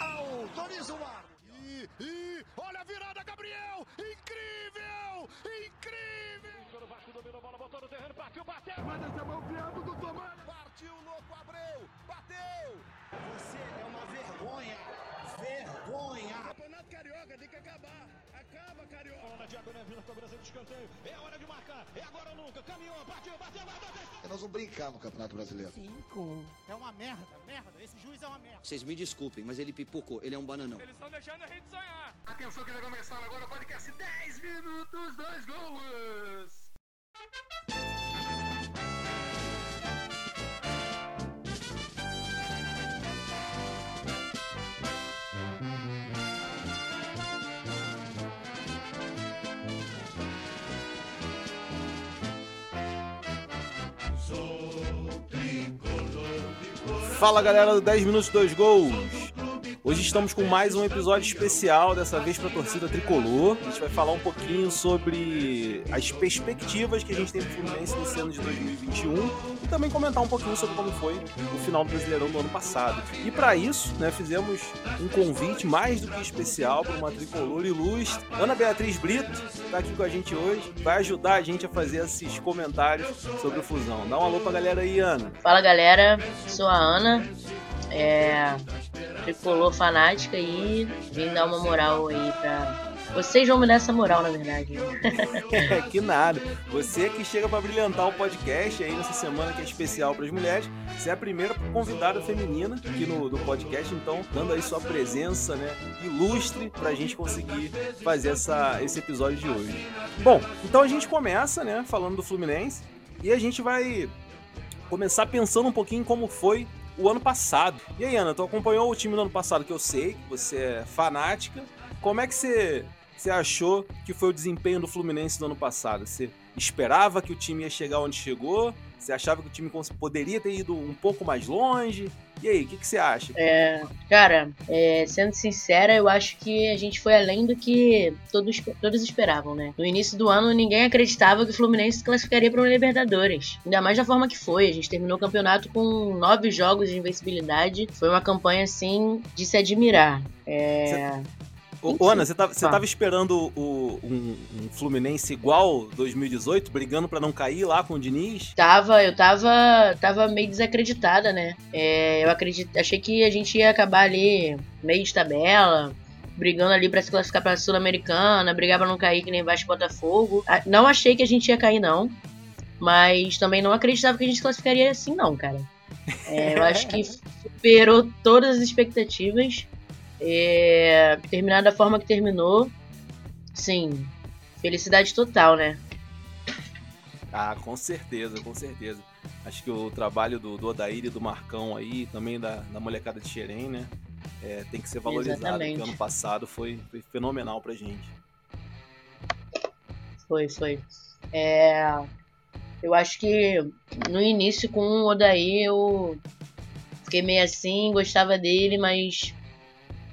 Autoriza o ar. E, e olha a virada, Gabriel! Incrível! Incrível! O Vasco dominou a bola, botou no terreno, partiu, bateu! Manda essa mão piando do Tomás! Partiu, louco, Abreu! Bateu! Você é uma vergonha! Vergonha! Campeonato Carioca tem que acabar! Acaba, Carioca! Bola diagonal, vindo cobrança de escanteio. É hora de marcar. É agora ou nunca. Caminhou, partiu, bateu, bateu, bateu. Nós vamos brincar no Campeonato Brasileiro. Cinco. É uma merda, merda. Esse juiz é uma merda. Vocês me desculpem, mas ele pipocou. Ele é um bananão. Eles estão deixando a gente sonhar. Atenção que vai começar agora o podcast 10 minutos, dois gols! Fala galera do 10 Minutos 2 Gols! Hoje estamos com mais um episódio especial, dessa vez para a torcida tricolor. A gente vai falar um pouquinho sobre as perspectivas que a gente tem pro Fluminense nesse ano de 2021 e também comentar um pouquinho sobre como foi o final do Brasileirão do ano passado. E para isso, né, fizemos um convite mais do que especial para uma tricolor ilustre. Ana Beatriz Brito está aqui com a gente hoje, vai ajudar a gente a fazer esses comentários sobre o Fusão. Dá um alô pra galera aí, Ana. Fala galera, sou a Ana, é, tricolor fanática e vim dar uma moral aí pra. Vocês vão me dar essa moral, na verdade. que nada. Você que chega para brilhantar o podcast aí nessa semana que é especial para as mulheres. Você é a primeira convidada feminina aqui no, no podcast, então dando aí sua presença, né, ilustre para a gente conseguir fazer essa, esse episódio de hoje. Bom, então a gente começa, né, falando do Fluminense e a gente vai começar pensando um pouquinho como foi o ano passado. E aí, Ana, tu acompanhou o time no ano passado, que eu sei que você é fanática. Como é que você, você achou que foi o desempenho do Fluminense no ano passado? Você esperava que o time ia chegar onde chegou? Você achava que o time poderia ter ido um pouco mais longe? E aí, o que, que você acha? É, cara, é, sendo sincera, eu acho que a gente foi além do que todos, todos esperavam, né? No início do ano, ninguém acreditava que o Fluminense se classificaria para uma Libertadores. Ainda mais da forma que foi. A gente terminou o campeonato com nove jogos de invencibilidade. Foi uma campanha, assim, de se admirar. É, Ô, ô, Ana, você tava, você tava esperando o, um, um Fluminense igual 2018, brigando pra não cair lá com o Diniz? Tava, eu tava, tava meio desacreditada, né? É, eu acredito, achei que a gente ia acabar ali meio de tabela, brigando ali pra se classificar pra Sul-Americana, brigar pra não cair que nem Vasco Botafogo. Ah, Não achei que a gente ia cair não, mas também não acreditava que a gente se classificaria assim não, cara. É, eu acho que superou todas as expectativas. É, terminar da forma que terminou, sim, felicidade total, né? Ah, com certeza, com certeza. Acho que o trabalho do, do Odair e do Marcão aí, também da, da molecada de Xerém, né? é, tem que ser valorizado. Exatamente. Porque ano passado foi, foi fenomenal pra gente. Foi, foi. É, eu acho que no início com o Odaí eu fiquei meio assim, gostava dele, mas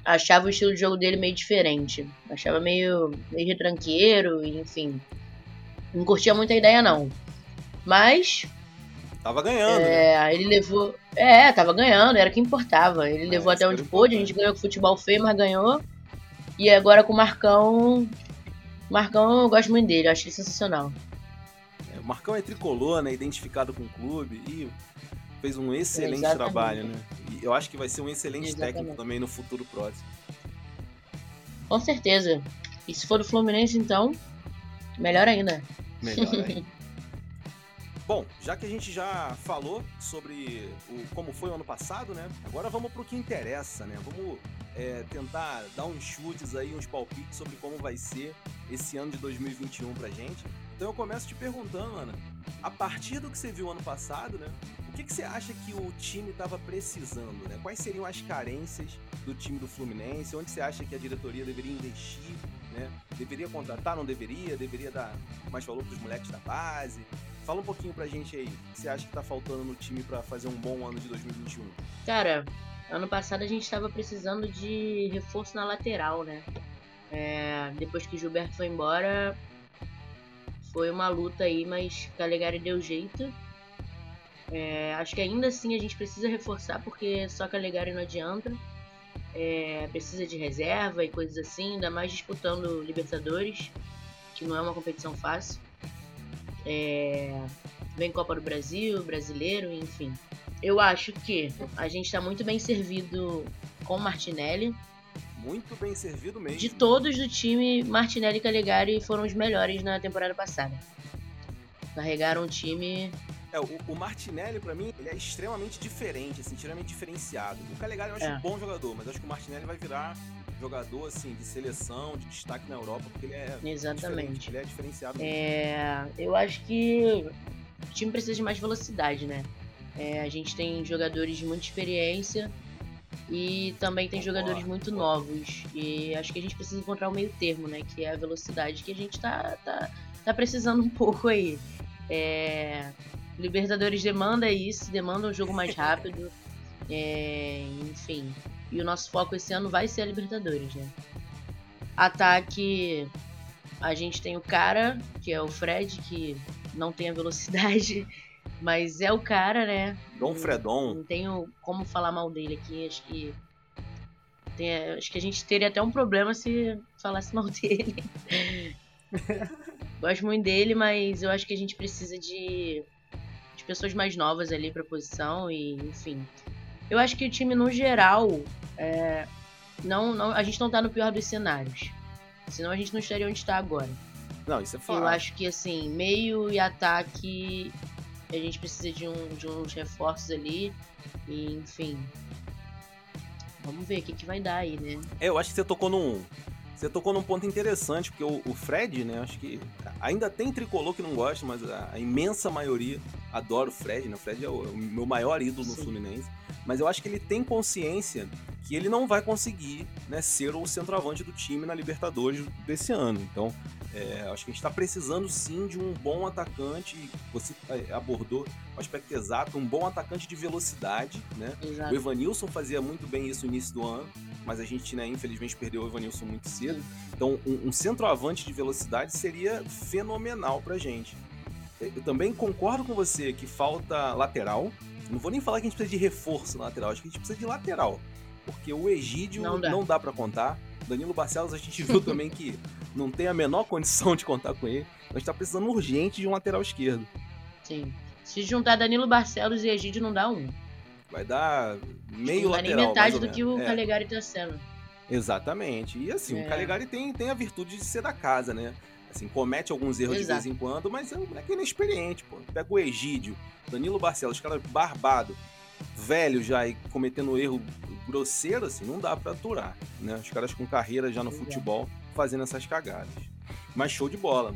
achava o estilo de jogo dele meio diferente. Achava meio, meio retranqueiro, enfim. Não curtia muito a ideia não. Mas Tava ganhando, né? é, ele levou. É, tava ganhando, era o que importava. Ele levou isso até onde pôde, a gente ganhou com futebol feio, mas ganhou. E agora com o Marcão. Marcão, eu gosto muito dele, eu acho ele sensacional. É, O Marcão é tricolor, né? Identificado com o clube e fez um excelente Exatamente. trabalho, né? E eu acho que vai ser um excelente Exatamente. técnico também no futuro próximo. Com certeza. E se for do Fluminense, então, melhor ainda. Melhor aí. Bom, já que a gente já falou sobre o, como foi o ano passado, né? Agora vamos pro que interessa, né? Vamos é, tentar dar uns chutes aí, uns palpites sobre como vai ser esse ano de 2021 pra gente. Então eu começo te perguntando, Ana, a partir do que você viu ano passado, né? Que, que você acha que o time estava precisando, né? Quais seriam as carências do time do Fluminense? Onde você acha que a diretoria deveria investir, né? Deveria contratar, não deveria? Deveria dar mais valor pros moleques da base? Fala um pouquinho pra gente aí, o que você acha que tá faltando no time pra fazer um bom ano de 2021? Cara, ano passado a gente estava precisando de reforço na lateral, né? É, depois que Gilberto foi embora, foi uma luta aí, mas Calegari deu jeito. É, acho que ainda assim a gente precisa reforçar, porque só Calegari não adianta. é, precisa de reserva e coisas assim, ainda mais disputando Libertadores, que não é uma competição fácil. É, vem Copa do Brasil, Brasileiro, enfim. Eu acho que a gente está muito bem servido com Martinelli. Muito bem servido mesmo. De todos do time, Martinelli e Calegari foram os melhores na temporada passada. Carregaram o time é, o, o Martinelli, para mim, ele é extremamente diferente, assim, extremamente diferenciado. O Calegari eu acho É. um bom jogador, mas acho que o Martinelli vai virar jogador, assim, de seleção, de destaque na Europa, porque ele é Exatamente. ele é diferenciado. mesmo. É, eu acho que o time precisa de mais velocidade, né? É, a gente tem jogadores de muita experiência e também tem Concordo, jogadores muito novos. E acho que a gente precisa encontrar o meio termo, né? Que é a velocidade que a gente tá, tá, tá precisando um pouco aí. É, Libertadores demanda isso, demanda um jogo mais rápido. É, enfim. E o nosso foco esse ano vai ser a Libertadores, né? Ataque. A gente tem o cara, que é o Fred, que não tem a velocidade, mas é o cara, né? Dom Fredon, Não tenho como falar mal dele aqui, acho que. tem- acho que a gente teria até um problema se falasse mal dele. Gosto muito dele, mas eu acho que a gente precisa de, de pessoas mais novas ali pra posição e, enfim. Eu acho que o time, no geral, é, não, não, a gente não tá no pior dos cenários. Senão a gente não estaria onde está agora. não, isso é Eu fato. acho que assim, meio e ataque a gente precisa de, um, de uns reforços ali. E enfim. Vamos ver o que, que vai dar aí, né? É, eu acho que você tocou num. Você tocou num ponto interessante, porque o, Fred, né? Acho que ainda tem tricolor que não gosta, mas a, a imensa maioria adora o Fred, né? O Fred é o, o meu maior ídolo no Sim. Fluminense. Mas eu acho que ele tem consciência que ele não vai conseguir né, ser o centroavante do time na Libertadores desse ano. Então, é, acho que a gente está precisando sim de um bom atacante. Você é, abordou o aspecto exato, um bom atacante de velocidade, né? O. Evanilson fazia muito bem isso no início do ano, mas a gente, né, infelizmente, perdeu o Evanilson muito cedo. Então, um, um centroavante de velocidade seria fenomenal pra gente. Eu também concordo com você que falta lateral. Não vou nem falar que a gente precisa de reforço na lateral, acho que a gente precisa de lateral. Porque o Egídio Não dá. não dá para contar. Danilo Barcelos a gente viu também que não tem a menor condição de contar com ele. A gente tá precisando urgente de um lateral esquerdo. Sim. Se juntar Danilo Barcelos e Egídio não dá um. Vai dar meio não dá nem lateral. metade do que o. É. Calegari tá sendo. Exatamente. E assim, É. o Calegari tem, tem a virtude de ser da casa, né? Assim, comete alguns erros Exato. de vez em quando, mas é um moleque inexperiente, pô. Pega o Egídio, Danilo Barcelos, cara barbado, velho já e cometendo erro grosseiro, assim, não dá pra aturar, né? Os caras com carreira já no Exato. futebol fazendo essas cagadas. Mas show de bola.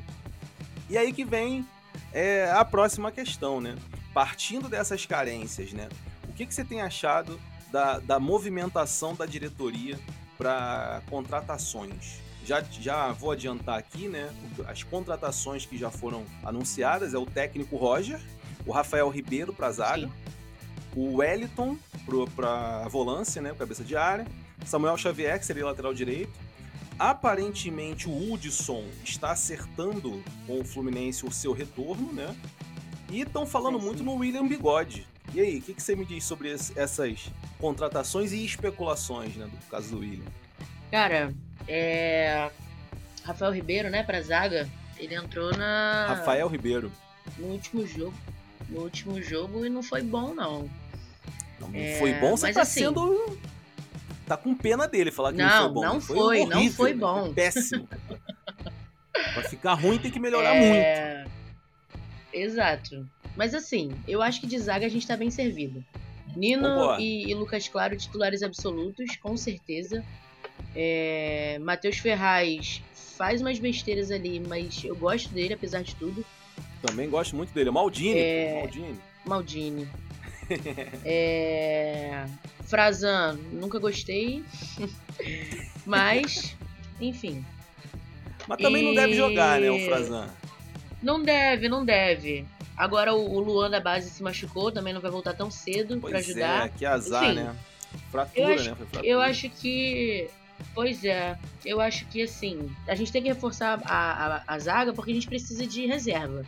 E aí que vem é, a próxima questão, né? Partindo dessas carências, né? O que, que você tem achado da, da movimentação da diretoria para contratações? Já, já vou adiantar aqui, né? As contratações que já foram anunciadas é o técnico Roger, o Rafael Ribeiro para zaga, Sim. o Wellington para volância, né? Cabeça de área, Samuel Xavier, que seria lateral direito. Aparentemente o Hudson está acertando com o Fluminense o seu retorno, né? E estão falando muito no William Bigode. E aí, o que, que você me diz sobre esse- essas contratações e especulações, né? Do caso do William? Cara, é. Rafael Ribeiro, né, pra zaga, ele entrou na. Rafael Ribeiro. no último jogo. No último jogo e não foi bom, não. Não, É, foi bom, você mas tá assim- sendo. Tá com pena dele falar que não, Não, foi bom. não foi, não horrível, foi né? bom. péssimo. Pra ficar ruim tem que melhorar muito. É, Exato. Mas assim, eu acho que de zaga a gente tá bem servido. Nino e, e Lucas Claro, titulares absolutos, com certeza. É, Matheus Ferraz faz umas besteiras ali, mas eu gosto dele, apesar de tudo. Também gosto muito dele. Maldini, É. Maldini. Maldini. é... Frazan, nunca gostei. mas, enfim. Mas também não deve E- jogar, né, o Frazan? Não deve, não deve. Agora o, Luan da base se machucou, também não vai voltar tão cedo pra Pois ajudar. é, que azar, Enfim, né? Fratura, eu acho- né? Fratura. Eu acho que. Pois é, eu acho que assim, a gente tem que reforçar a, a, a zaga porque a gente precisa de reserva.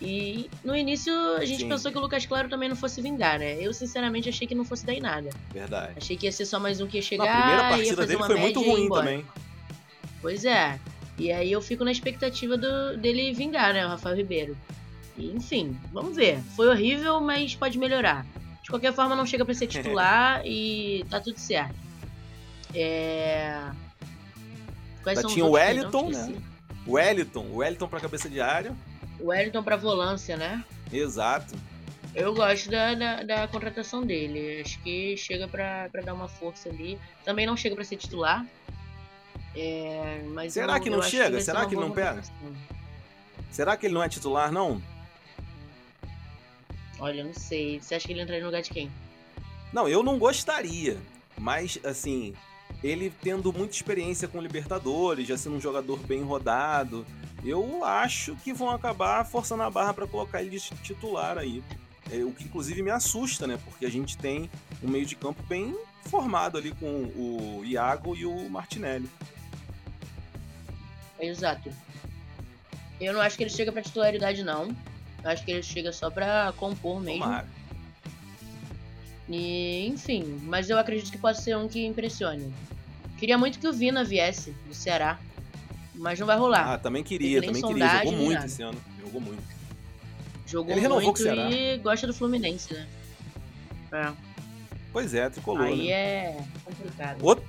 E no início a gente Sim. pensou que o Lucas Claro também não fosse vingar, né? Eu sinceramente achei que não fosse dar em nada. Verdade. Achei que ia ser só mais um que ia chegar primeira ia partida fazer dele foi muito ruim também. Pois é. E aí eu fico na expectativa do, dele vingar, né? O Rafael Ribeiro. E, enfim, vamos ver. Foi horrível, mas pode melhorar. De qualquer forma, não chega pra ser titular e tá tudo certo. É. Quais Já tinha o que eu Wellington, né? O Wellington, o Wellington pra cabeça de área. O Wellington pra volância, né? Exato. Eu gosto da, da, da contratação dele. Acho que chega pra, pra dar uma força ali. Também não chega pra ser titular. É, mas Será eu- que não chega? ser Será que ele não pega? Será que ele não é titular, não? Olha, eu não sei. Você acha que ele entraria no lugar de quem? Não, eu não gostaria. Mas, assim, ele tendo muita experiência com Libertadores, já sendo um jogador bem rodado, eu acho que vão acabar forçando a barra pra colocar ele de titular aí. É, o que inclusive me assusta, né? Porque a gente tem um meio de campo bem formado ali com o Iago e o Martinelli. Exato. Eu não acho que ele chega pra titularidade, não. Eu acho que ele chega só pra compor mesmo. Tomara. E, enfim, mas eu acredito que pode ser um que impressione. Queria muito que o Vina viesse do Ceará, mas não vai rolar. Ah, também queria, também queria. Jogou muito nada. esse ano. Jogou muito. Jogou ele renovou muito com o Ceará. e gosta do Fluminense, né? É. Pois é, tricolor. Aí né? é complicado. Outro,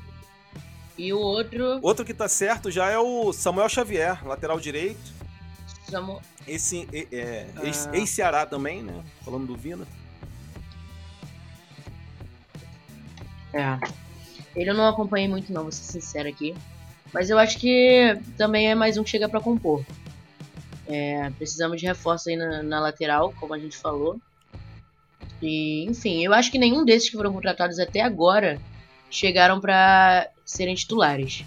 E o outro, outro que tá certo já é o Samuel Xavier, lateral direito. Samu- Esse é, é, Ah. ex- ex-Ceará também, né? Falando do Vina. É. Ele eu não acompanhei muito não, vou ser sincero aqui. Mas eu acho que também é mais um que chega pra compor. É, precisamos de reforço aí na, na lateral, como a gente falou. E, enfim, eu acho que nenhum desses que foram contratados até agora chegaram pra serem titulares.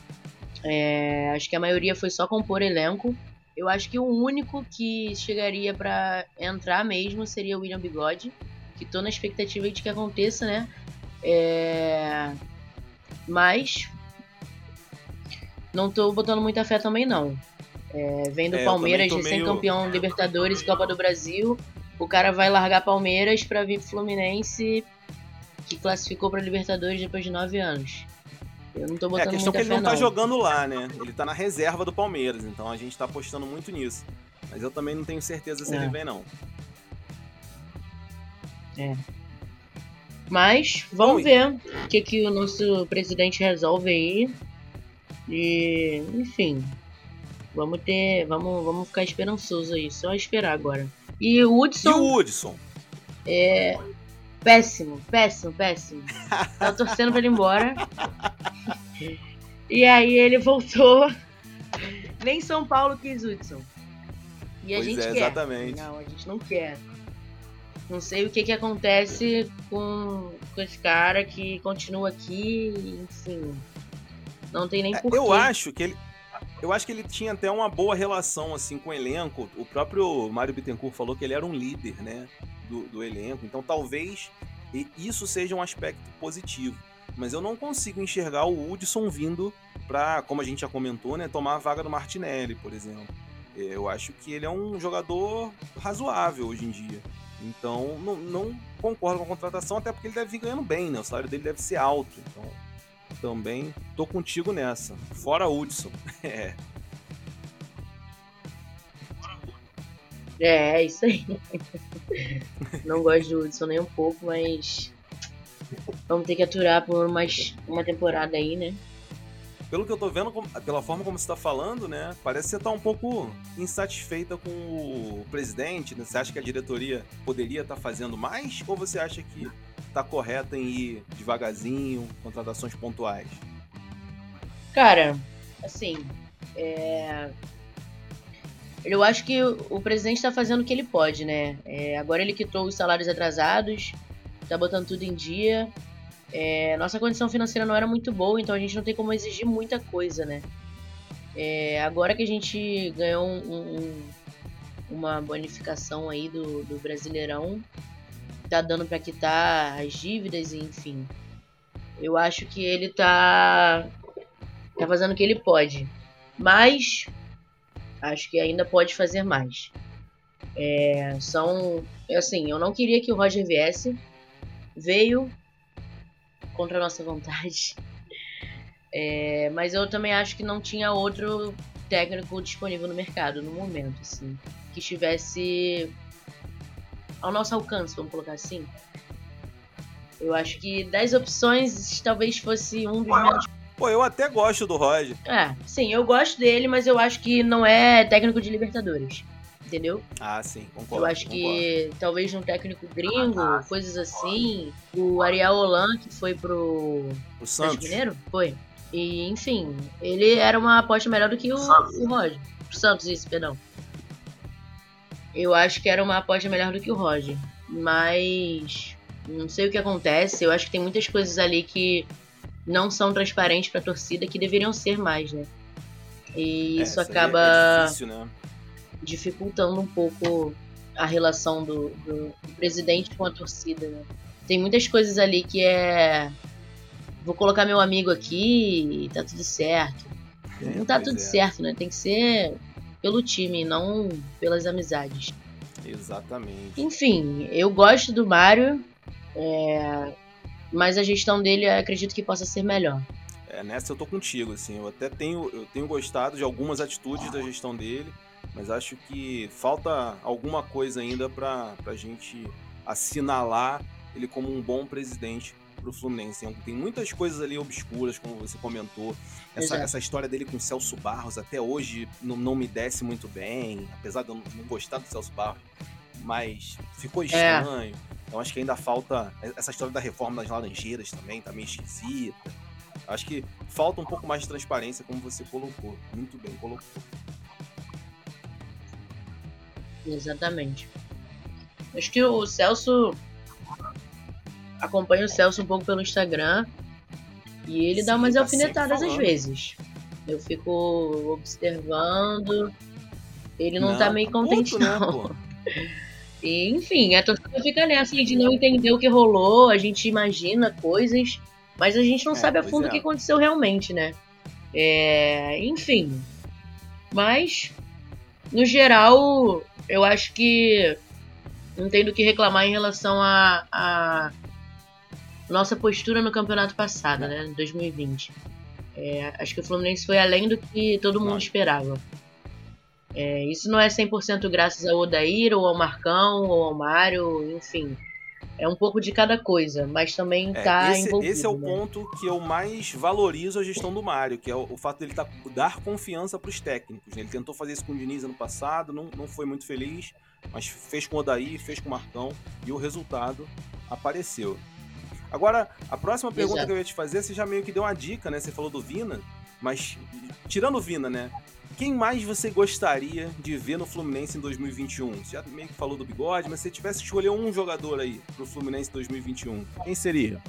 É, acho que a maioria foi só compor elenco. Eu acho que o único que chegaria pra entrar mesmo seria o William Bigode, que tô na expectativa de que aconteça, né? É... Mas não tô botando muita fé também não. É, vem do É, Palmeiras, tô meio- recém-campeão Libertadores, Copa do Brasil. O cara vai largar Palmeiras pra vir pro Fluminense, que classificou pra Libertadores depois de nove anos. Eu não tô É, a botando questão é que ele não não. tá jogando lá, né? Ele tá na reserva do Palmeiras, então a gente tá apostando muito nisso. Mas eu também não tenho certeza se É. ele vem, não. Mas vamos Bom, e- ver o que, que o nosso presidente resolve aí. E, enfim, vamos ter, vamos, vamos ficar esperançoso aí, só esperar agora. E o E Hudson o Hudson? é péssimo, péssimo, péssimo. Tava torcendo pra ele ir embora. E aí ele voltou. Nem São Paulo quis Hudson. E a Pois gente é, quer. exatamente. Não, a gente não quer. Não sei o que que acontece com, com esse cara que continua aqui, enfim. Não tem nem É, porquê. eu acho que ele. Eu acho que ele tinha até uma boa relação assim com o elenco. O próprio Mário Bittencourt falou que ele era um líder, né, do, do elenco. Então talvez isso seja um aspecto positivo. Mas eu não consigo enxergar o Hudson vindo para, como a gente já comentou, né, tomar a vaga do Martinelli, por exemplo. É, Eu acho que ele é um jogador razoável hoje em dia. Então não, não concordo com a contratação, até porque ele deve vir ganhando bem, né? O salário dele deve ser alto. Então também tô contigo nessa. Fora Hudson. É. É, é isso aí. não gosto do Hudson nem um pouco, mas. Vamos ter que aturar por mais uma temporada aí, né? Pelo que eu tô vendo, pela forma como você tá falando, né? Parece que você tá um pouco insatisfeita com o presidente, né? Você acha que a diretoria poderia estar fazendo mais? Ou você acha que tá correta em ir devagarzinho, contratações pontuais? Cara, assim, é... eu acho que o presidente tá fazendo o que ele pode, né? É, agora ele quitou os salários atrasados, tá botando tudo em dia. É, nossa condição financeira não era muito boa, então a gente não tem como exigir muita coisa, né? É, agora que a gente ganhou um- um- uma bonificação aí do, do Brasileirão, tá dando pra quitar as dívidas, enfim. Eu acho que ele tá tá fazendo o que ele pode. Mas acho que ainda pode fazer mais. É, são. Assim, eu não queria que o Roger viesse. Veio contra a nossa vontade. É, mas eu também acho que não tinha outro técnico disponível no mercado no momento, assim, que estivesse ao nosso alcance, vamos colocar assim. Eu acho que das opções, talvez fosse um dos menos. Pô, eu até gosto do Roger. É, sim, eu gosto dele, mas eu acho que não é técnico de Libertadores. Entendeu? Ah, sim, concordo. Eu acho concordo. que talvez um técnico gringo, coisas assim. O Ariel Holan, que foi pro O Santos. Mineiro? Foi. E, enfim, ele era uma aposta melhor do que o, o Roger. O Santos, isso, perdão. Eu acho que era uma aposta melhor do que o Roger. Mas. Não sei o que acontece. Eu acho que tem muitas coisas ali que não são transparentes pra torcida que deveriam ser mais, né? E É, isso aí acaba É difícil, né? dificultando um pouco a relação do, do- do presidente com a torcida. Né? Tem muitas coisas ali que é. Vou colocar meu amigo aqui e tá tudo certo. É, não tá pois tudo é. certo, né? Tem que ser pelo time, não pelas amizades. Exatamente. Enfim, eu gosto do Mário, é, mas a gestão dele eu acredito que possa ser melhor. É, nessa eu tô contigo, assim. Eu até tenho, eu tenho gostado de algumas atitudes da gestão dele, mas acho que falta alguma coisa ainda pra, pra gente assinalar ele como um bom presidente pro Fluminense. Tem, muitas coisas ali obscuras, como você comentou. Essa, essa história dele com o Celso Barros até hoje não, não me desce muito bem, apesar de eu não, gostar do Celso Barros, mas ficou estranho. Eu acho que ainda falta essa história da reforma das laranjeiras também, tá meio esquisita. Acho que falta um pouco mais de transparência, como você colocou. Muito bem colocou. Exatamente. Acho que o Celso. Acompanha o Celso um pouco pelo Instagram. E ele dá Sim, umas tá alfinetadas às vezes. Eu fico observando. Ele não, Não, tá meio tá contente, né, não. pô? E, enfim, a torcida fica nessa de não entender o que rolou, a gente imagina coisas, mas a gente não É, sabe a fundo é. o que aconteceu realmente, né? É, enfim. Mas, no geral, eu acho que não tem do que reclamar em relação a, a nossa postura no campeonato passado, né? 2020. É, acho que o Fluminense foi além do que todo mundo esperava. É, isso não é 100% graças ao Odair, ou ao Marcão, ou ao Mário, enfim. É um pouco de cada coisa, mas também É, tá esse, envolvido. esse é o né? ponto que eu mais valorizo a gestão do Mário, que é o, o fato dele tá, dar confiança para os técnicos. né? Ele tentou fazer isso com o Diniz ano passado, não, não foi muito feliz, mas fez com o Odair, fez com o Marcão, e o resultado apareceu. Agora, a próxima pergunta Exato. que eu ia te fazer, você já meio que deu uma dica, né? Você falou do Vina, mas tirando o Vina, né? Quem mais você gostaria de ver no Fluminense em 2021? Você já meio que falou do bigode, mas se você tivesse que escolher um jogador aí pro Fluminense 2021, quem seria?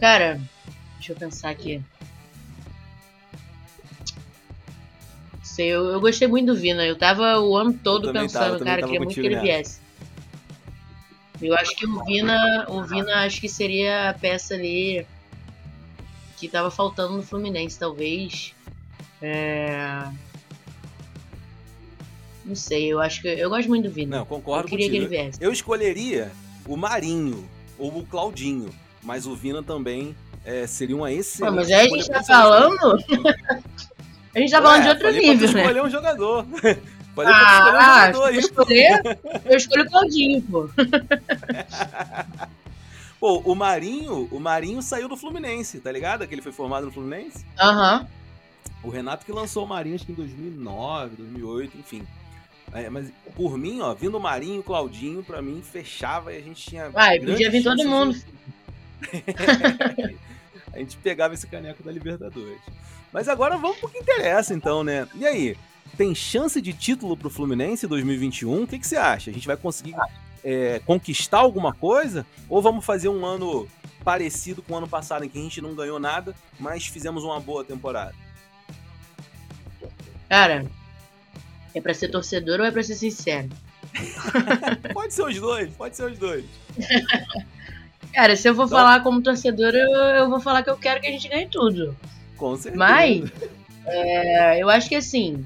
Cara, deixa eu pensar aqui. Sei, eu, eu gostei muito do Vina. Eu tava o ano todo pensando, tava, cara, queria muito que ele viesse. Eu acho que o Vina, o Vina acho que seria a peça ali que tava faltando no Fluminense, talvez. É... Não sei, eu acho que eu gosto muito do Vina. Não, eu concordo eu queria que contigo. ele viesse. Eu escolheria o Marinho ou o Claudinho, mas o Vina também é, seria uma Pô, excelente mas aí a escolha gente tá falando. a gente tá falando de Ué, outro nível, né? escolher um jogador. um Ah, eu aí. escolher, eu escolho o Claudinho, pô. Pô, o Marinho, o Marinho saiu do Fluminense, tá ligado? Que ele foi formado no Fluminense. Aham. O Renato que lançou o Marinho acho que em 2009, 2008, enfim. É, mas por mim, ó, vindo o Marinho, o Claudinho, pra mim fechava e a gente tinha. Vai, podia vir todo mundo. de- a gente pegava esse caneco da Libertadores. Mas agora vamos pro que interessa, então, né? E aí? Tem chance de título pro Fluminense em 2021? O que, que você acha? A gente vai conseguir é, conquistar alguma coisa? Ou vamos fazer um ano parecido com o ano passado, em que a gente não ganhou nada, mas fizemos uma boa temporada? Cara, é pra ser torcedor ou é pra ser sincero? Pode ser os dois, pode ser os dois. Cara, se eu for Então- falar como torcedor, eu, eu vou falar que eu quero que a gente ganhe tudo. Com certeza. Mas, É, eu acho que assim,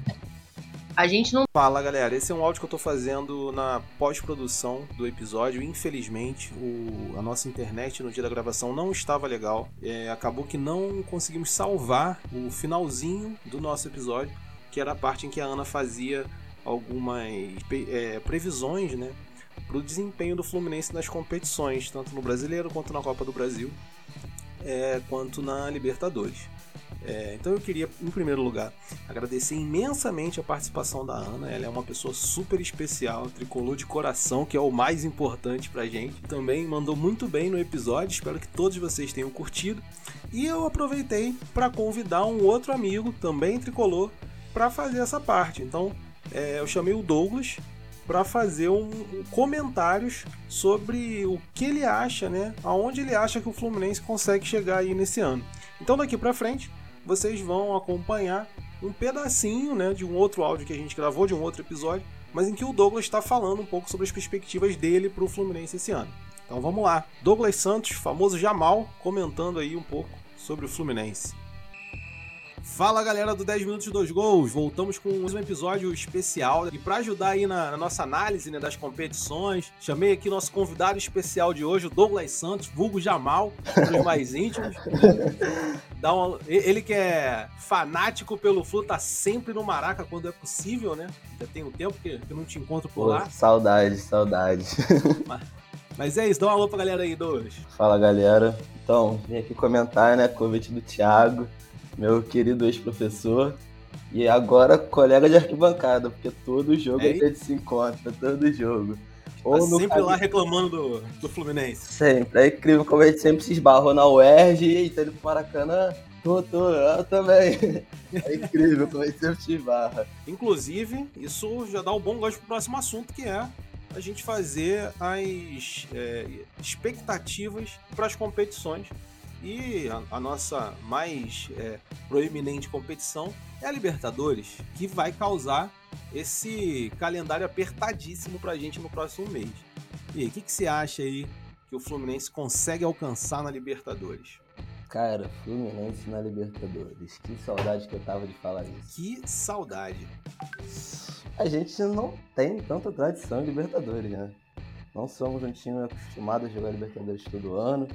a gente não. Fala galera, esse é um áudio que eu tô fazendo na pós-produção do episódio. Infelizmente, o, a nossa internet no dia da gravação não estava legal. É, acabou que não conseguimos salvar o finalzinho do nosso episódio, que era a parte em que a Ana fazia algumas é, previsões, né? Para o desempenho do Fluminense nas competições, tanto no Brasileiro quanto na Copa do Brasil, é, quanto na Libertadores. É, então eu queria, em primeiro lugar, agradecer imensamente a participação da Ana. Ela é uma pessoa super especial, tricolor de coração, que é o mais importante pra gente. Também mandou muito bem no episódio, espero que todos vocês tenham curtido. E eu aproveitei para convidar um outro amigo, também tricolor, para fazer essa parte. Então é, eu chamei o Douglas para fazer um, um, comentários sobre o que ele acha, né? Aonde ele acha que o Fluminense consegue chegar aí nesse ano. Então daqui para frente vocês vão acompanhar um pedacinho né, de um outro áudio que a gente gravou, de um outro episódio, mas em que o Douglas está falando um pouco sobre as perspectivas dele para o Fluminense esse ano. Então vamos lá. Douglas Santos, famoso Jamal, comentando aí um pouco sobre o Fluminense. Fala galera do 10 Minutos e 2 Gols, voltamos com um episódio especial e para ajudar aí na, na, nossa análise né, das competições, chamei aqui nosso convidado especial de hoje, o Douglas Santos, vulgo Jamal, um dos mais íntimos. Dá uma, ele que é fanático pelo Flu, tá sempre no Maraca quando é possível, né? Já tem um tempo que, que não te encontro por Pô, lá. Saudade, saudade. Mas, mas, é isso, dá uma alô pra galera aí, Douglas. Fala galera. Então, vim aqui comentar, né? Convite do Thiago meu querido ex-professor. E agora colega de arquibancada, porque todo jogo é a gente se encontra, todo jogo. Ou tá sempre caminho. lá reclamando do, do Fluminense. Sempre. É incrível como a gente sempre se esbarrou na UERJ e eita, ele pro Maracanã. Tô, tô, eu também. É incrível como a gente sempre se esbarra. Inclusive, isso já dá um bom gosto pro próximo assunto, que é a gente fazer as é, expectativas para as competições e a, a nossa mais é, proeminente competição é a Libertadores, que vai causar esse calendário apertadíssimo pra gente no próximo mês. E aí, o que, que você acha aí que o Fluminense consegue alcançar na Libertadores? Cara, Fluminense na Libertadores. Que saudade que eu tava de falar isso. Que saudade. A gente não tem tanta tradição em Libertadores, né? Não somos um time acostumado a jogar Libertadores todo ano.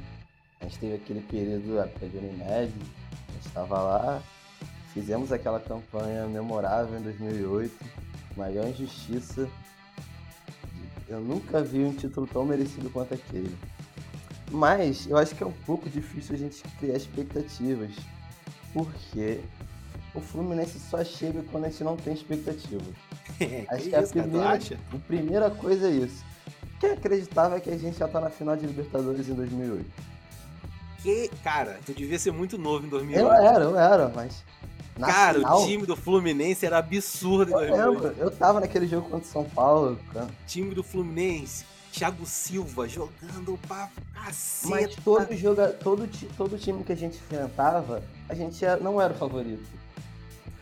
A gente teve aquele período, época de Unimed, a gente estava lá, fizemos aquela campanha memorável em 2008, maior injustiça. Eu nunca vi um título tão merecido quanto aquele. Mas eu acho que é um pouco difícil a gente criar expectativas, porque o Fluminense só chega quando a gente não tem expectativa. acho que, que a, primeira, a primeira coisa é isso. Quem acreditava que a gente já tá na final de Libertadores em 2008? Porque, cara, tu devia ser muito novo em 2008. Eu era, eu era, mas. cara, final, o time do Fluminense era absurdo em 2008. Eu, eu tava naquele jogo contra o São Paulo. Cara. Time do Fluminense, Thiago Silva jogando pra caceta. Mas todo, joga, todo, todo time que a gente enfrentava, a gente não era o favorito.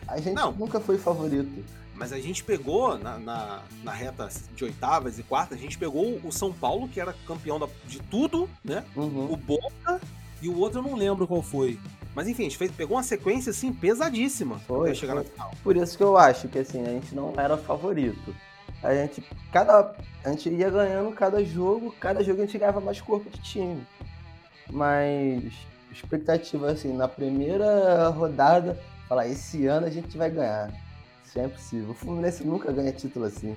A gente não. nunca foi favorito. Mas a gente pegou na, na, na, reta de oitavas e quartas, a gente pegou o São Paulo, que era campeão da, de tudo, né? Uhum. O Boca e o outro eu não lembro qual foi. Mas enfim, a gente fez, pegou uma sequência assim pesadíssima foi, chegar foi. na final. Por isso que eu acho que assim, a gente não era favorito. A gente, cada, a gente ia ganhando cada jogo, cada jogo a gente ganhava mais corpo de time. Mas expectativa assim, na primeira rodada, falar, esse ano a gente vai ganhar. Isso é impossível. O Fluminense nunca ganha título assim.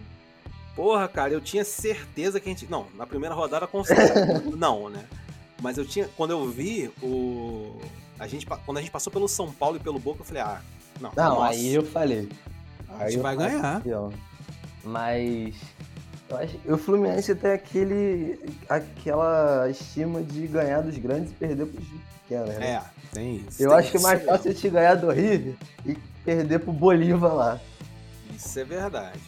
Porra, cara, eu tinha certeza que a gente. Não, na primeira rodada com certeza. não, né? Mas eu tinha. Quando eu vi o. A gente, quando a gente passou pelo São Paulo e pelo Boca, eu falei, ah, não. Não, nossa. aí eu falei. Aí a gente vai ganhar. Mas. Eu acho, o Fluminense tem aquele, aquela estima de ganhar dos grandes e perder pros pequenos, né? É, tem isso. Eu tem acho que é mais fácil te ganhar do River e perder pro Bolívar lá. Isso é verdade.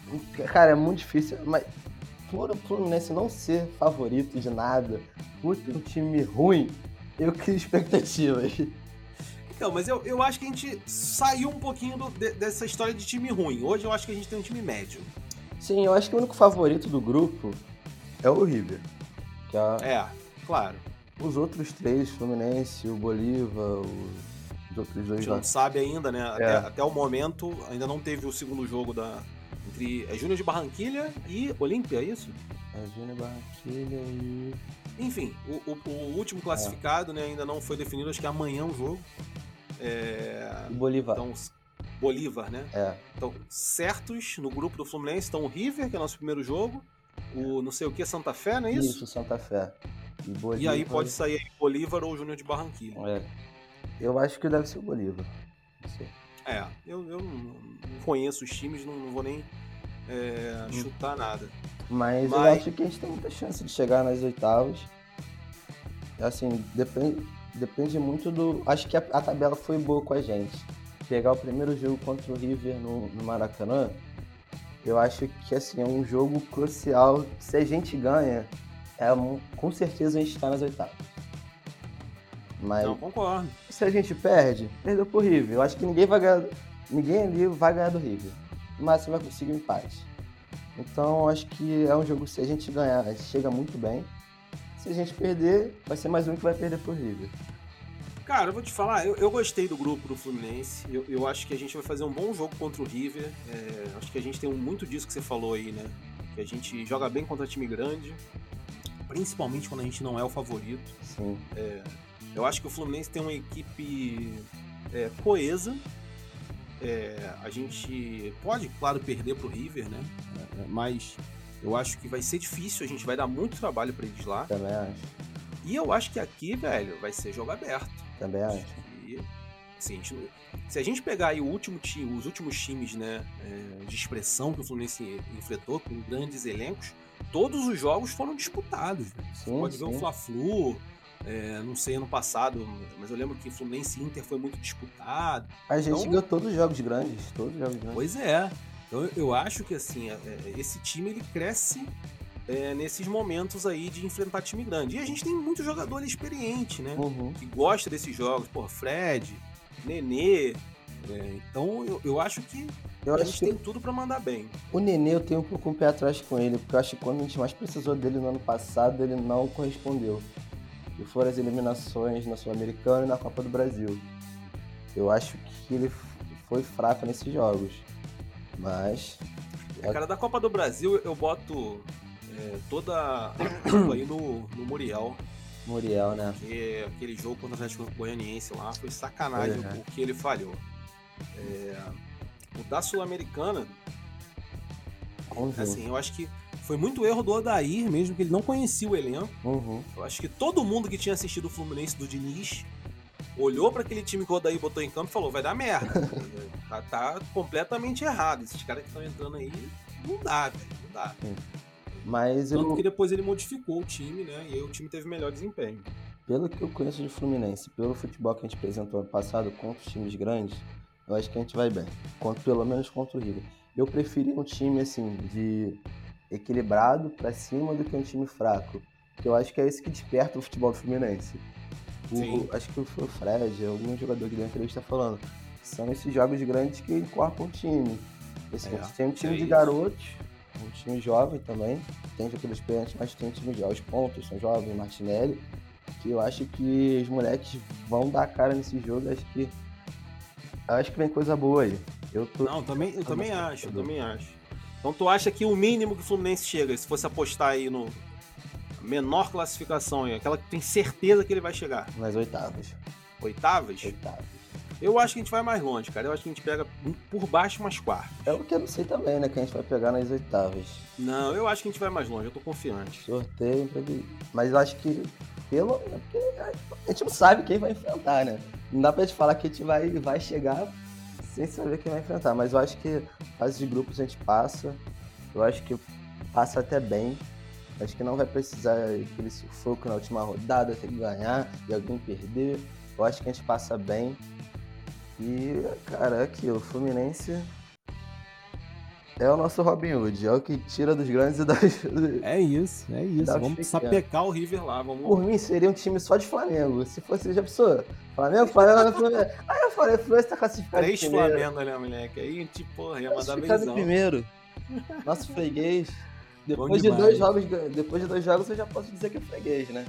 Cara, é muito difícil. Mas por o Fluminense não ser favorito de nada, por um time ruim, eu crio expectativas. Então, mas eu, eu acho que a gente saiu um pouquinho do, de, dessa história de time ruim. Hoje eu acho que a gente tem um time médio. Sim, eu acho que o único favorito do grupo é o River. É, é, claro. Os outros três, Fluminense, o Bolívar, o os outros A dois gente lá. não sabe ainda, né? Até, É. até o momento, ainda não teve o segundo jogo da entre é Júnior de Barranquilha e Olímpia, é isso? É Júnior Barranquilha e. Enfim, o, o- o último classificado né, ainda não foi definido, acho que é amanhã o jogo. É, Bolívar. então, Bolívar, né? É. Então, certos no grupo do Fluminense estão o River, que é nosso primeiro jogo, o não sei o que Santa Fé, não é isso? Isso, Santa Fé. E, Bolívar, E aí pode sair Bolívar ou Júnior de Barranquilha. É. Eu acho que deve ser o Bolívar. Não sei. É, eu, eu não, não conheço os times, não, não vou nem é, chutar nada. Mas, eu Mas- acho que a gente tem muita chance de chegar nas oitavas. Assim, depende, depende muito do. Acho que a, a tabela foi boa com a gente. Pegar o primeiro jogo contra o River no, no Maracanã, eu acho que assim, é um jogo crucial. Se a gente ganha, é um- com certeza a gente está nas oitavas. Mas Não, concordo. se a gente perde, perdeu pro River. Eu acho que ninguém vai ganhar. Ninguém ali vai ganhar do River. Mas você vai conseguir um empate. Então acho que é um jogo se a gente ganhar, a gente chega muito bem. Se a gente perder, vai ser mais um que vai perder pro River. Cara, eu vou te falar, eu, eu gostei do grupo do Fluminense. Eu, eu acho que a gente vai fazer um bom jogo contra o River. É, acho que a gente tem muito disso que você falou aí, né? Que a gente joga bem contra time grande, principalmente quando a gente não é o favorito. Sim. Eu acho que o Fluminense tem uma equipe é, coesa. É, a gente pode, claro, perder pro River, né? É, mas eu acho que vai ser difícil, a gente vai dar muito trabalho para eles lá. Também acho. E eu acho que aqui, velho, vai ser jogo aberto. Também acho. E, assim, a gente- se a gente pegar aí o último time, os últimos times né, é, de expressão que o Fluminense enfrentou, com grandes elencos, todos os jogos foram disputados. Você Sim, pode ver o sim. Fla-Flu, é, não sei ano passado, mas eu lembro que Fluminense e Inter foi muito disputado. A gente Então- ganhou todos os jogos grandes. Todos os jogos grandes. Pois é. Então eu- eu acho que assim, é, é, esse time ele cresce é, nesses momentos aí de enfrentar time grande. E a gente tem muito jogador experiente, né? Uhum. que gosta desses jogos, porra, Fred, Nenê. é, então eu, eu acho que Eu a acho gente que tem tudo pra mandar bem. o Nenê eu tenho um pouco um pé atrás com ele, porque eu acho que quando a gente mais precisou dele no ano passado, ele não correspondeu. E foram as eliminações na Sul-Americana e na Copa do Brasil. Eu acho que ele foi fraco nesses jogos. Mas. A cara da Copa do Brasil eu boto é, toda a culpa aí no, no Muriel. Muriel, né? Porque aquele jogo contra o Atlético Goianiense lá foi sacanagem né? o que ele falhou. É, o da Sul-Americana, assim, eu acho que foi muito erro do Odair, mesmo que ele não conhecia o elenco. Uhum. Eu acho que todo mundo que tinha assistido o Fluminense do Diniz olhou pra aquele time que o Odair botou em campo e falou: vai dar merda. tá, tá completamente errado. Esses caras que estão entrando aí não dá, velho. Não dá. Mas Tanto eu, que depois ele modificou o time, né? E aí o time teve melhor desempenho. pelo que eu conheço de Fluminense, pelo futebol que a gente apresentou ano passado contra os times grandes, eu acho que a gente vai bem. Contra, pelo menos contra o River. Eu preferi um time assim, de equilibrado pra cima do que um time fraco. Porque eu acho que é esse que desperta o futebol do Fluminense. O- acho que foi o Fred, algum jogador que deu entrevista falando. São esses jogos grandes que encorpam o time. Esse, É, tem um time é de isso. garotos, um time jovem também. Tem jogadores experientes, mas tem um time de os pontos, são jovens, Martinelli. Que eu acho que os moleques vão dar cara nesse jogo. Acho que. eu Acho que vem coisa boa aí. Eu tô. Não, também, eu também acho, eu também acho. Então tu acha que o mínimo que o Fluminense chega, se fosse apostar aí no menor classificação aí, aquela que tem certeza que ele vai chegar, Nas oitavas. oitavas, Oitavas. eu acho que a gente vai mais longe, cara. Eu acho que a gente pega por baixo umas quartas. É o que eu não sei também, né? Que a gente vai pegar nas oitavas. Não, eu acho que a gente vai mais longe, eu tô confiante. Sorteio, mas eu acho que pelo é a gente não sabe quem vai enfrentar, né? Não dá pra gente falar que a gente vai, vai chegar sem saber quem vai enfrentar, mas eu acho que fase de grupos a gente passa. Eu acho que passa até bem. Acho que não vai precisar aquele sufoco na última rodada, ter que ganhar e alguém perder. Eu acho que a gente passa bem. E, cara, aqui, o Fluminense é o nosso Robin Hood, é o que tira dos grandes e das, É isso, é isso. Vamos sapecar o River lá, vamos. Por mim, seria um time só de Flamengo. Se fosse, já pensou? Flamengo, Flamengo, Flamengo. Aí eu falei, Fluminense tá classificado Três em primeiro. Flamengo, né, moleque? Aí a gente, porra, ia mandar Classificado em benzão. primeiro. Nosso freguês. Depois de, dois jogos, depois de dois jogos, eu já posso dizer que é freguês, né?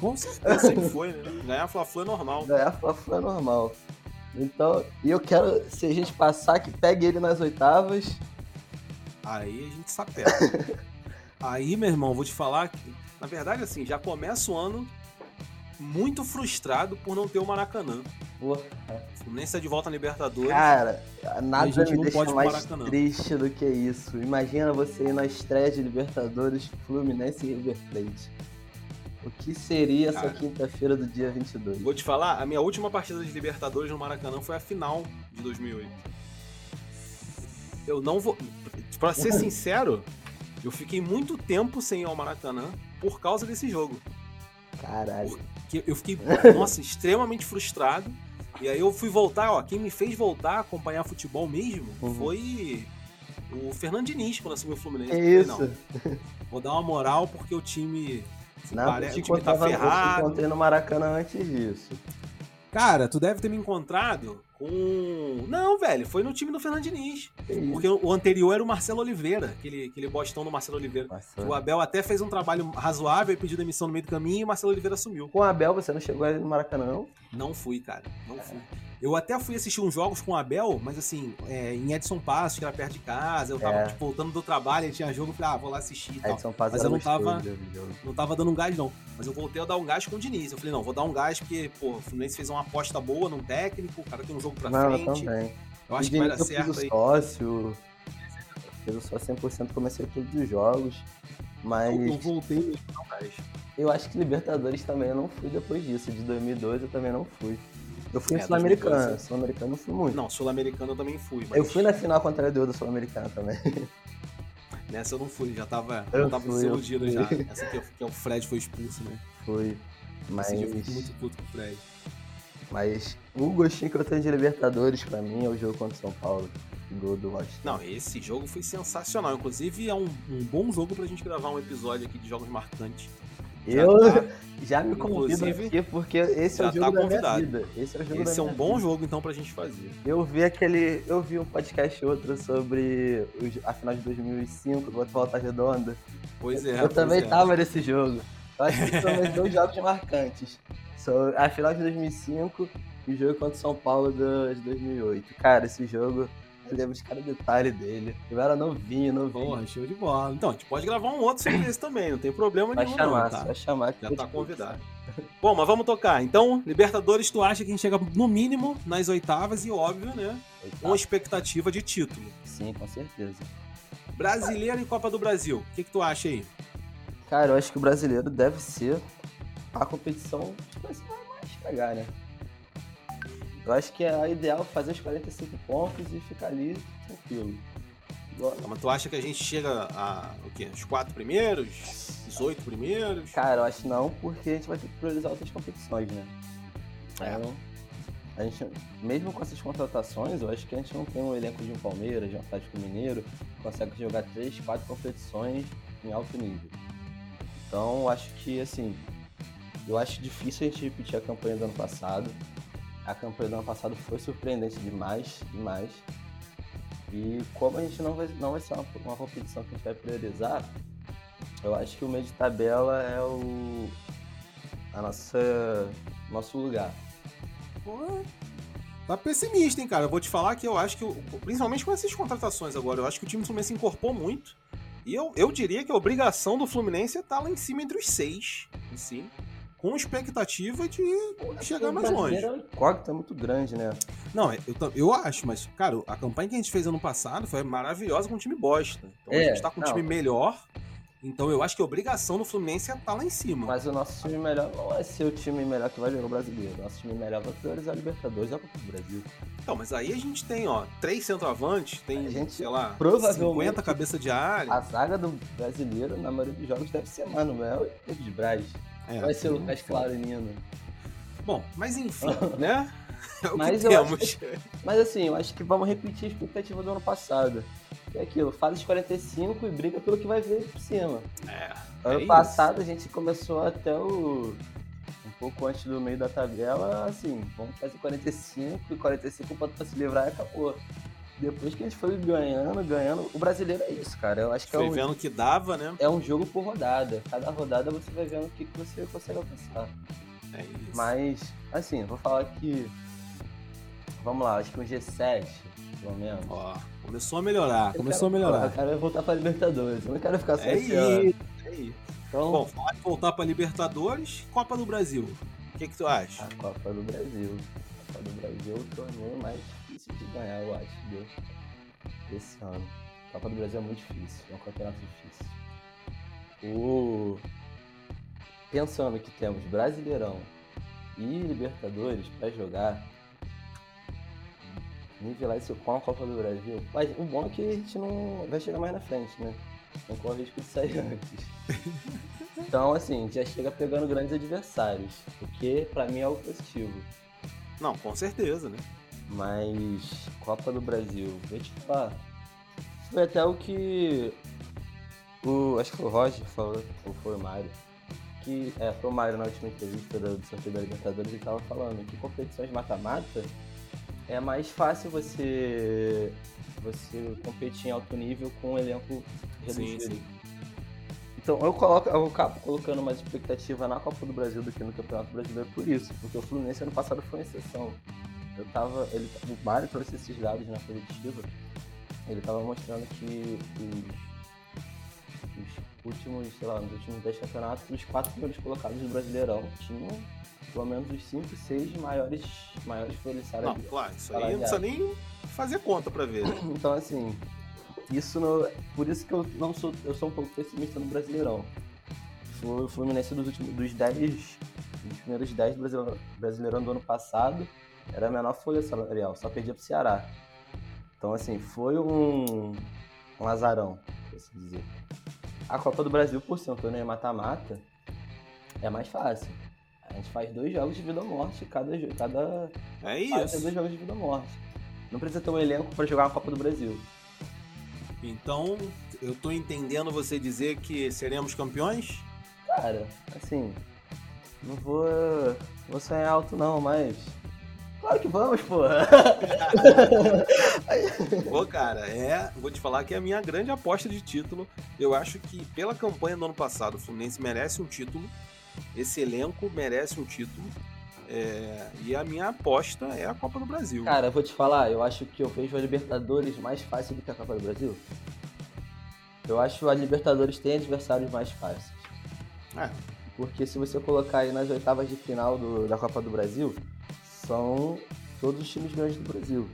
Com certeza, sempre foi, né? Ganhar Fla-Flu é normal. Ganhar Fla-Flu é normal. Então, e eu quero, se a gente passar, que pegue ele nas oitavas. Aí a gente sapeta. Aí, meu irmão, vou te falar que, na verdade, assim, já começa o ano muito frustrado por não ter o Maracanã. Porra. O Fluminense tá de volta na Libertadores. Cara, a nada gente me deixa mais parar, não. triste do que isso. Imagina você ir na estreia de Libertadores Fluminense e River Plate. O que seria essa quinta-feira do dia 22? Vou te falar, a minha última partida de Libertadores no Maracanã foi a final de 2008. Eu não vou. Pra ser sincero, eu fiquei muito tempo sem ir ao Maracanã por causa desse jogo. Caralho. Que eu fiquei, nossa, extremamente frustrado. E aí eu fui voltar, ó. Quem me fez voltar a acompanhar futebol mesmo Uhum. foi o Fernando Diniz quando assumiu o Fluminense. Eu isso? falei, vou dar uma moral porque o time. Não, pare- o time tá contava, eu te ferrado. encontrei no Maracanã antes disso. Cara, tu deve ter me encontrado com. Não, velho, foi no time do Fernando Diniz. Porque o anterior era o Marcelo Oliveira, aquele, aquele bostão do Marcelo Oliveira. Nossa. O Abel até fez um trabalho razoável e pediu demissão no meio do caminho e o Marcelo Oliveira assumiu. Com o Abel, você não chegou no Maracanã, não? Não fui, cara. Não fui. Eu até fui assistir uns jogos com o Abel, mas assim, é, em Edson Passos, que era perto de casa. Eu tava É. tipo, voltando do trabalho, e tinha jogo, eu falei, ah, vou lá assistir tal. Edson Paz Mas eu não tava-. Não tava dando um gás, não. Mas eu voltei a dar um gás com o Diniz. Eu falei, não, vou dar um gás porque, pô, o Fluminense fez uma aposta boa num técnico, o cara tem um jogo pra Não, eu frente. também. Eu acho que vai dar eu certo fiz aí. sócio, o sócio 100%, comecei todos os jogos, mas Eu, eu voltei mesmo a um gás. eu acho que Libertadores também eu não fui depois disso, de 2002 eu também não fui. Eu fui É, em Sul-Americana, 2012. Sul-Americana eu fui muito. Não, Sul-Americano eu também fui, mas Eu fui na final contra a LDU da Sul-Americana também. nessa eu não fui, já tava, Eu já tava fui, desiludido já. Essa aqui que é o Fred foi expulso, né? Fui. Mas, Esse dia eu fiquei muito puto com o Fred. mas o gostinho que eu tenho de Libertadores pra mim é o jogo contra o São Paulo. Gol do Washington. Não, esse jogo foi sensacional. Inclusive, é um, um bom jogo pra gente gravar um episódio aqui de jogos marcantes. Já Eu tá- já me convido aqui porque esse é já o jogo tá da minha vida. Esse é o jogo Esse é um bom vida. jogo, então, pra gente fazer. Eu vi aquele. Eu vi um podcast outro sobre os- a final de 2005 contra o Volta Redonda. Pois é. eu pois também é. tava nesse jogo. Eu acho que são meus dois jogos marcantes. São a final de 2005 e o jogo contra o São Paulo de 2008. Cara, esse jogo, lembro de cada detalhe dele. Eu era novinho, novinho. Porra, show de bola. Então, a gente pode gravar um outro sobre esse também, não tem problema vai nenhum, chamar, não, tá? vai chamar. Já tá convidado. Bom, mas vamos tocar. Então, Libertadores, tu acha que a gente chega no mínimo nas oitavas e, óbvio, né? Com expectativa de título. Sim, com certeza. Brasileiro e Copa do Brasil. O que, que tu acha aí? Cara, eu acho que o brasileiro deve ser a competição que vai mais pegar, né? Eu acho que é ideal fazer os 45 pontos e ficar ali tranquilo. Igual- Mas tu acha que a gente chega a o quê? Os quatro primeiros? Os oito primeiros? Cara, eu acho não, porque a gente vai ter que priorizar outras competições, né? É. Então, a gente, mesmo com essas contratações, eu acho que a gente não tem um elenco de um Palmeiras, de um Atlético Mineiro, que consegue jogar três, quatro competições em alto nível. Então, eu acho que, assim, eu acho difícil a gente repetir a campanha do ano passado. A campanha do ano passado foi surpreendente demais, demais. E como a gente não vai, não vai ser uma, uma competição que a gente vai priorizar, eu acho que o meio de tabela é o a nossa nosso lugar. Tá pessimista, hein, cara? Eu vou te falar que eu acho que, principalmente com essas contratações agora, eu acho que o time do Fluminense incorporou muito. E eu, eu diria que a obrigação do Fluminense é estar lá em cima entre os seis, em si, com expectativa de chegar mais longe. O incógnita é muito grande, né? Não, é, eu, eu acho, mas, cara, a campanha que a gente fez ano passado foi maravilhosa com um time bosta. Então a É, gente tá com um não. time melhor. Então eu acho que a obrigação do Fluminense é estar lá em cima. Mas o nosso time melhor não vai ser o time melhor que vai jogar o brasileiro. O nosso time melhor vai priorizar a Libertadores e a Copa do Brasil. Então, mas aí a gente tem, ó, três centroavantes, tem, A gente sei lá, provavelmente- 50 cabeça de área. A zaga do brasileiro, na maioria dos jogos, deve ser Manuel e de Braz. É, vai ser o Lucas Claro e Nino. Bom, mas enfim, né? É Mas que eu acho temos. Mas assim, eu acho que vamos repetir a expectativa do ano passado. É aquilo, faz os 45 e briga pelo que vai ver por cima. É, Ano é passado a gente começou até o. Um pouco antes do meio da tabela, assim, vamos fazer 45 e 45 pra se livrar e acabou. Depois que a gente foi ganhando, ganhando. O brasileiro é isso, cara. Eu acho que é Foi um, vendo que dava, né? é um jogo por rodada. Cada rodada você vai vendo o que, que você consegue alcançar. É isso. Mas, assim, vou falar que vamos lá, acho que um G7, pelo menos. Ó, começou a melhorar, começou a melhorar. Eu quero voltar pra Libertadores, eu não quero ficar só É esse isso, é isso. Então, Bom, falar de voltar pra Libertadores, Copa do Brasil. O que, que tu acha? a Copa do Brasil. A Copa do Brasil é o torneio mais de ganhar, eu acho, viu? Esse ano. A Copa do Brasil é muito difícil, é um campeonato difícil. O... Pensando que temos Brasileirão e Libertadores pra jogar, nivelar isso com a Copa do Brasil. Mas o bom é que a gente não vai chegar mais na frente, né? Não corre risco de sair antes. Então, assim, já chega pegando grandes adversários, o que pra mim é algo positivo. Não, com certeza, né? Mas Copa do Brasil, vou te falar. Foi até o que o. Acho que o Roger falou, ou foi o Mário. Que. É, foi o Mário na última entrevista do, sorteio da Libertadores ele tava falando que competições mata-mata é mais fácil você. você competir em alto nível com um elenco reduzido. Sim, sim. Então eu coloco, eu acabo colocando mais expectativa na Copa do Brasil do que no Campeonato Brasileiro por isso, porque o Fluminense ano passado foi uma exceção. Eu tava. Ele, o Mário trouxe esses dados na coletiva. Ele tava mostrando que os, os últimos, sei lá, nos últimos 10 campeonatos, os quatro primeiros colocados do Brasileirão tinham pelo menos os 5, 6 maiores, maiores folhas Não, salariais. claro, isso aí não precisa nem fazer conta pra ver. né? Então, assim, isso no, por isso que eu não sou, eu sou um pouco pessimista no Brasileirão. Foi o Fluminense dos últimos dos 10, dos primeiros 10 do Brasileirão do ano passado, era a menor folha salarial, só perdia pro Ceará. Então, assim, foi um, um azarão, por assim dizer. A Copa do Brasil, por ser um torneio mata-mata, é mais fácil. A gente faz dois jogos de vida ou morte, cada, cada É é isso. dois jogos de vida ou morte. Não precisa ter um elenco pra jogar uma Copa do Brasil. Então, eu tô entendendo você dizer que seremos campeões? Cara, assim, não vou, vou sonhar alto não, mas. Claro que vamos, porra! Pô, cara, é. Vou te falar que é a minha grande aposta de título. Eu acho que pela campanha do ano passado, o Fluminense merece um título. Esse elenco merece um título. É, e a minha aposta é a Copa do Brasil. Cara, eu vou te falar, eu acho que eu vejo a Libertadores mais fácil do que a Copa do Brasil. Eu acho que a Libertadores tem adversários mais fáceis. É. Porque se você colocar aí nas oitavas de final do- da Copa do Brasil, são todos os times grandes do Brasil.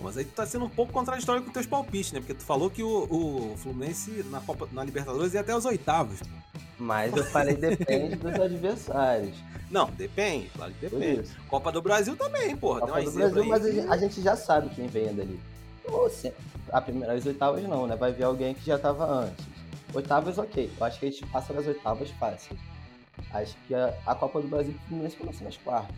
Mas aí tu tá sendo um pouco contraditório com teus palpites, né? Porque tu falou que o, o Fluminense na Copa, na Libertadores ia até os oitavos. Mas eu falei depende dos adversários. Não, depende, claro que depende. Copa do Brasil também, porra. Copa do Brasil, mas a aí. gente- a gente já sabe quem vem dali. Ou se- A primeira, as oitavas não, né? Vai vir alguém que já tava antes. Oitavas, ok. Eu acho que a gente passa das oitavas fácil. Acho que a, a Copa do Brasil Fluminense começa nas quartas.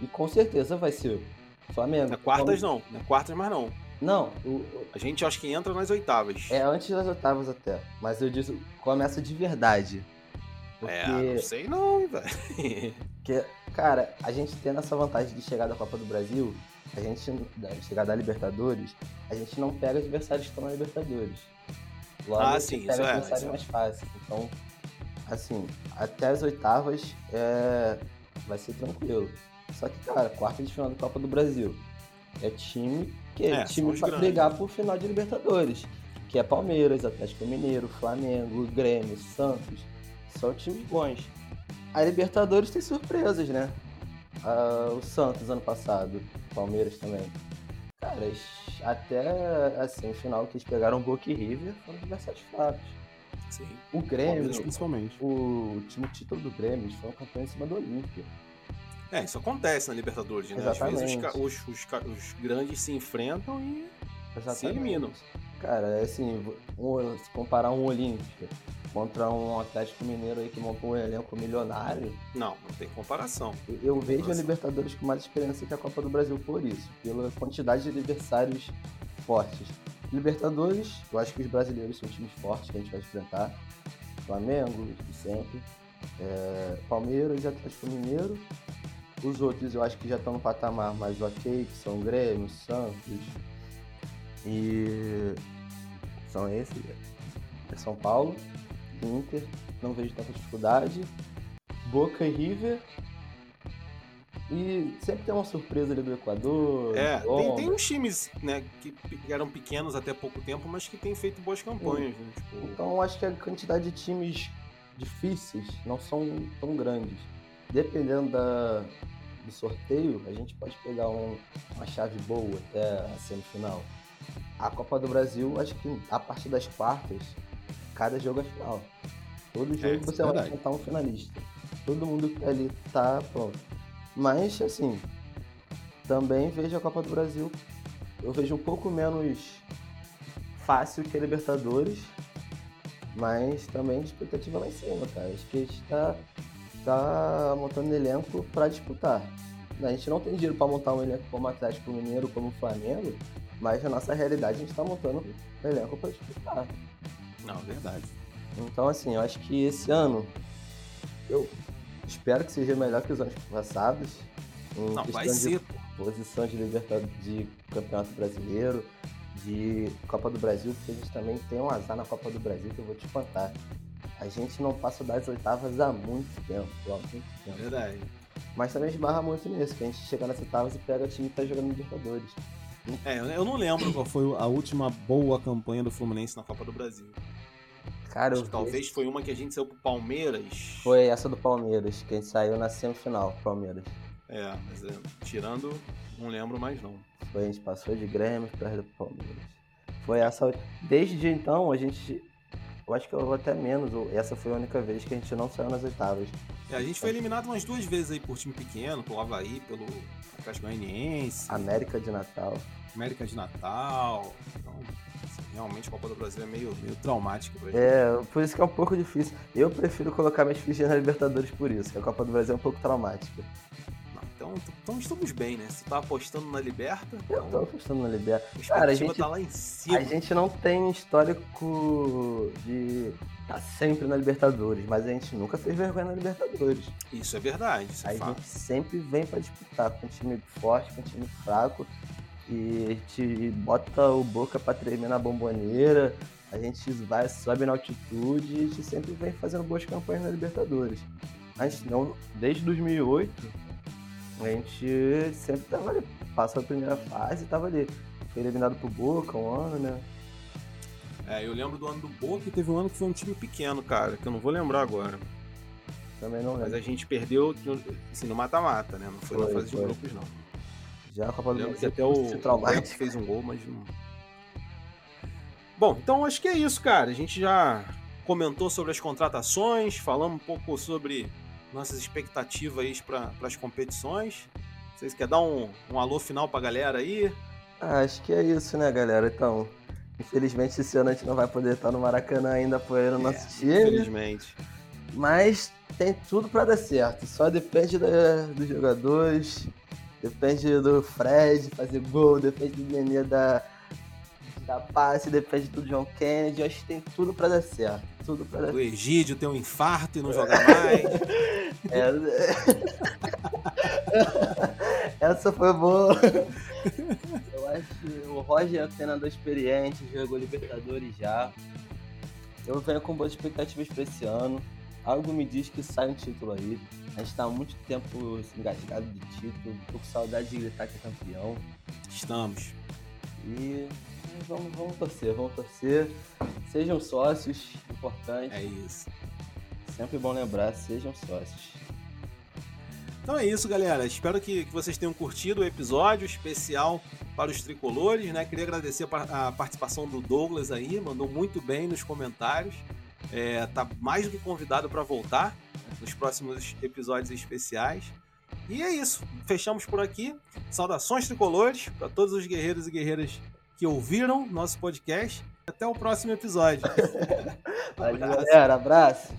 E com certeza vai ser o Flamengo. Na é quartas não, na quartas mais não. Não, o- A gente acho que entra nas oitavas. é antes das oitavas até. Mas eu disse, começa de verdade. Porque, É, não sei não, hein, velho. porque, cara, a gente tendo essa vantagem de chegar da Copa do Brasil, a gente, chegar da Libertadores, a gente não pega adversários que estão na Libertadores. Logo, Ah, sim, pega isso é, adversários isso é. mais fáceis. Então, assim, até as oitavas é, vai ser tranquilo. Só que, cara, quarta de final da Copa do Brasil é time que é, É, time pra brigar por final de Libertadores. Que é Palmeiras, Atlético Mineiro, Flamengo, Grêmio, Santos. São times bons. A Libertadores tem surpresas, né? Ah, o Santos ano passado, Palmeiras também. Cara, até assim, o final que eles pegaram Boca e River foram adversários fracos. Sim. O Grêmio, Palmeiras principalmente. o time título do Grêmio, eles foram campeões em cima do Olímpia. É, isso acontece na Libertadores, né? Às vezes os, Exatamente. os, os os grandes se enfrentam e. Se eliminam. Cara, é assim, se comparar um Olímpia contra um Atlético Mineiro aí que montou um elenco milionário, Não, não tem comparação. eu- vejo a. Libertadores com mais experiência que a Copa do Brasil por isso, pela quantidade de adversários fortes. Libertadores, eu acho que os brasileiros são times fortes que a gente vai enfrentar. Flamengo, sempre. É, Palmeiras e Atlético Mineiro. Os outros eu acho que já estão no patamar mais ok, que são Grêmio, Santos. E são esses. É São Paulo, Inter, não vejo tanta dificuldade. Boca e River. E sempre tem uma surpresa ali do Equador. É, tem, tem uns times, né, que eram pequenos até pouco tempo, mas que têm feito boas campanhas, né? Tipo, Então acho que a quantidade de times difíceis não são tão grandes. Dependendo da, do sorteio, a gente pode pegar um- uma chave boa até a semifinal. A Copa do Brasil, acho que a partir das quartas, cada jogo é final. Todo jogo isso é você vai verdade. enfrentar um finalista. Todo mundo que tá ali tá pronto. Mas, assim, também vejo a Copa do Brasil, eu vejo um pouco menos fácil que a Libertadores, mas também expectativa lá em cima, cara. Acho que a gente tá, tá montando elenco para disputar. A gente não tem dinheiro para montar um elenco como o Atlético Mineiro, como Flamengo, mas na nossa realidade a gente tá montando um elenco para disputar. não, verdade. Então, assim, eu acho que esse ano eu espero que seja melhor que os anos passados. Em Não, vai ser, posição de Libertadores, de Campeonato Brasileiro, de Copa do Brasil, porque a gente também tem um azar na Copa do Brasil que eu vou te contar. A gente não passa das oitavas há muito tempo, há muito tempo. Verdade. Mas também esbarra muito nisso, que a gente chega nas oitavas e pega o time que tá jogando Libertadores. É, eu- não lembro qual foi a última boa campanha do Fluminense na Copa do Brasil. Cara, Acho que talvez foi uma que a gente saiu pro Palmeiras. Foi essa do Palmeiras, que a gente saiu na semifinal, Palmeiras. É, mas é, tirando, não lembro mais não. Foi, a gente passou de Grêmio perto do Palmeiras. Foi essa. Desde então, a gente. Eu acho que eu vou até menos. Essa foi a única vez que a gente não saiu nas oitavas. É, a gente foi eliminado umas duas vezes aí por time pequeno, pelo Havaí, pelo Atlético Goianiense, América de Natal. América de Natal. Então, assim, realmente a Copa do Brasil é meio, meio traumática pra gente. É, por isso que é um pouco difícil. Eu prefiro colocar minhas fichas na Libertadores por isso, que a Copa do Brasil é um pouco traumática. Então, então estamos bem, né? Se tá apostando na Liberta, Eu tô então apostando na Liberta. a Cara, a gente- tá lá em cima. A gente não tem histórico de estar sempre na Libertadores, mas a gente nunca fez vergonha na Libertadores. Isso é verdade, isso A é fato. gente sempre vem pra disputar com um time forte, com um time fraco. E a gente bota o Boca pra tremer na bomboneira. A gente vai, sobe na altitude e a gente sempre vem fazendo boas campanhas na Libertadores. A gente não, desde 2008, a gente sempre tava ali. Passou a primeira fase e tava ali. Foi eliminado pro Boca um ano, né? É, eu lembro do ano do Boca e teve um ano que foi um time pequeno, cara, que eu não vou lembrar agora. Também não Mas lembro. a gente perdeu assim, no mata-mata, né? Não foi, na Foi, fase de foi. grupos, não. Já a Copa do que até o, o fez um gol, mas não. Bom, então acho que é isso, cara. A gente já comentou sobre as contratações, falamos um pouco sobre nossas expectativas para as competições. Vocês querem dar um, um alô final pra galera aí? Ah, acho que é isso, né, galera? Então, infelizmente esse ano a gente não vai poder estar no Maracanã ainda apoiando o nosso time, Infelizmente. mas tem tudo pra dar certo. Só depende da- dos jogadores, depende do Fred fazer gol, depende do Nenê da, da passe, depende do John Kennedy. Acho que tem tudo pra dar certo. Tudo pra dar O Egídio ter um infarto e não jogar mais. É... Essa foi boa. Eu acho que o Roger é um treinador experiente, jogou Libertadores já. Eu venho com boas expectativas para esse ano. Algo me diz que sai um título aí. A gente tá há muito tempo engasgado de título, tô com saudade de gritar que é campeão. Estamos. E vamos, vamos torcer, vamos torcer. Sejam sócios, importante. É isso. Sempre bom lembrar, sejam sócios. Então é isso, galera. Espero que, que vocês tenham curtido o episódio especial para os tricolores, né? Queria agradecer a, a participação do Douglas aí, mandou muito bem nos comentários. É, tá mais do que convidado para voltar nos próximos episódios especiais. E é isso. Fechamos por aqui. Saudações tricolores para todos os guerreiros e guerreiras que ouviram nosso podcast. Até o próximo episódio. Valeu, Abraço. galera. Abraço.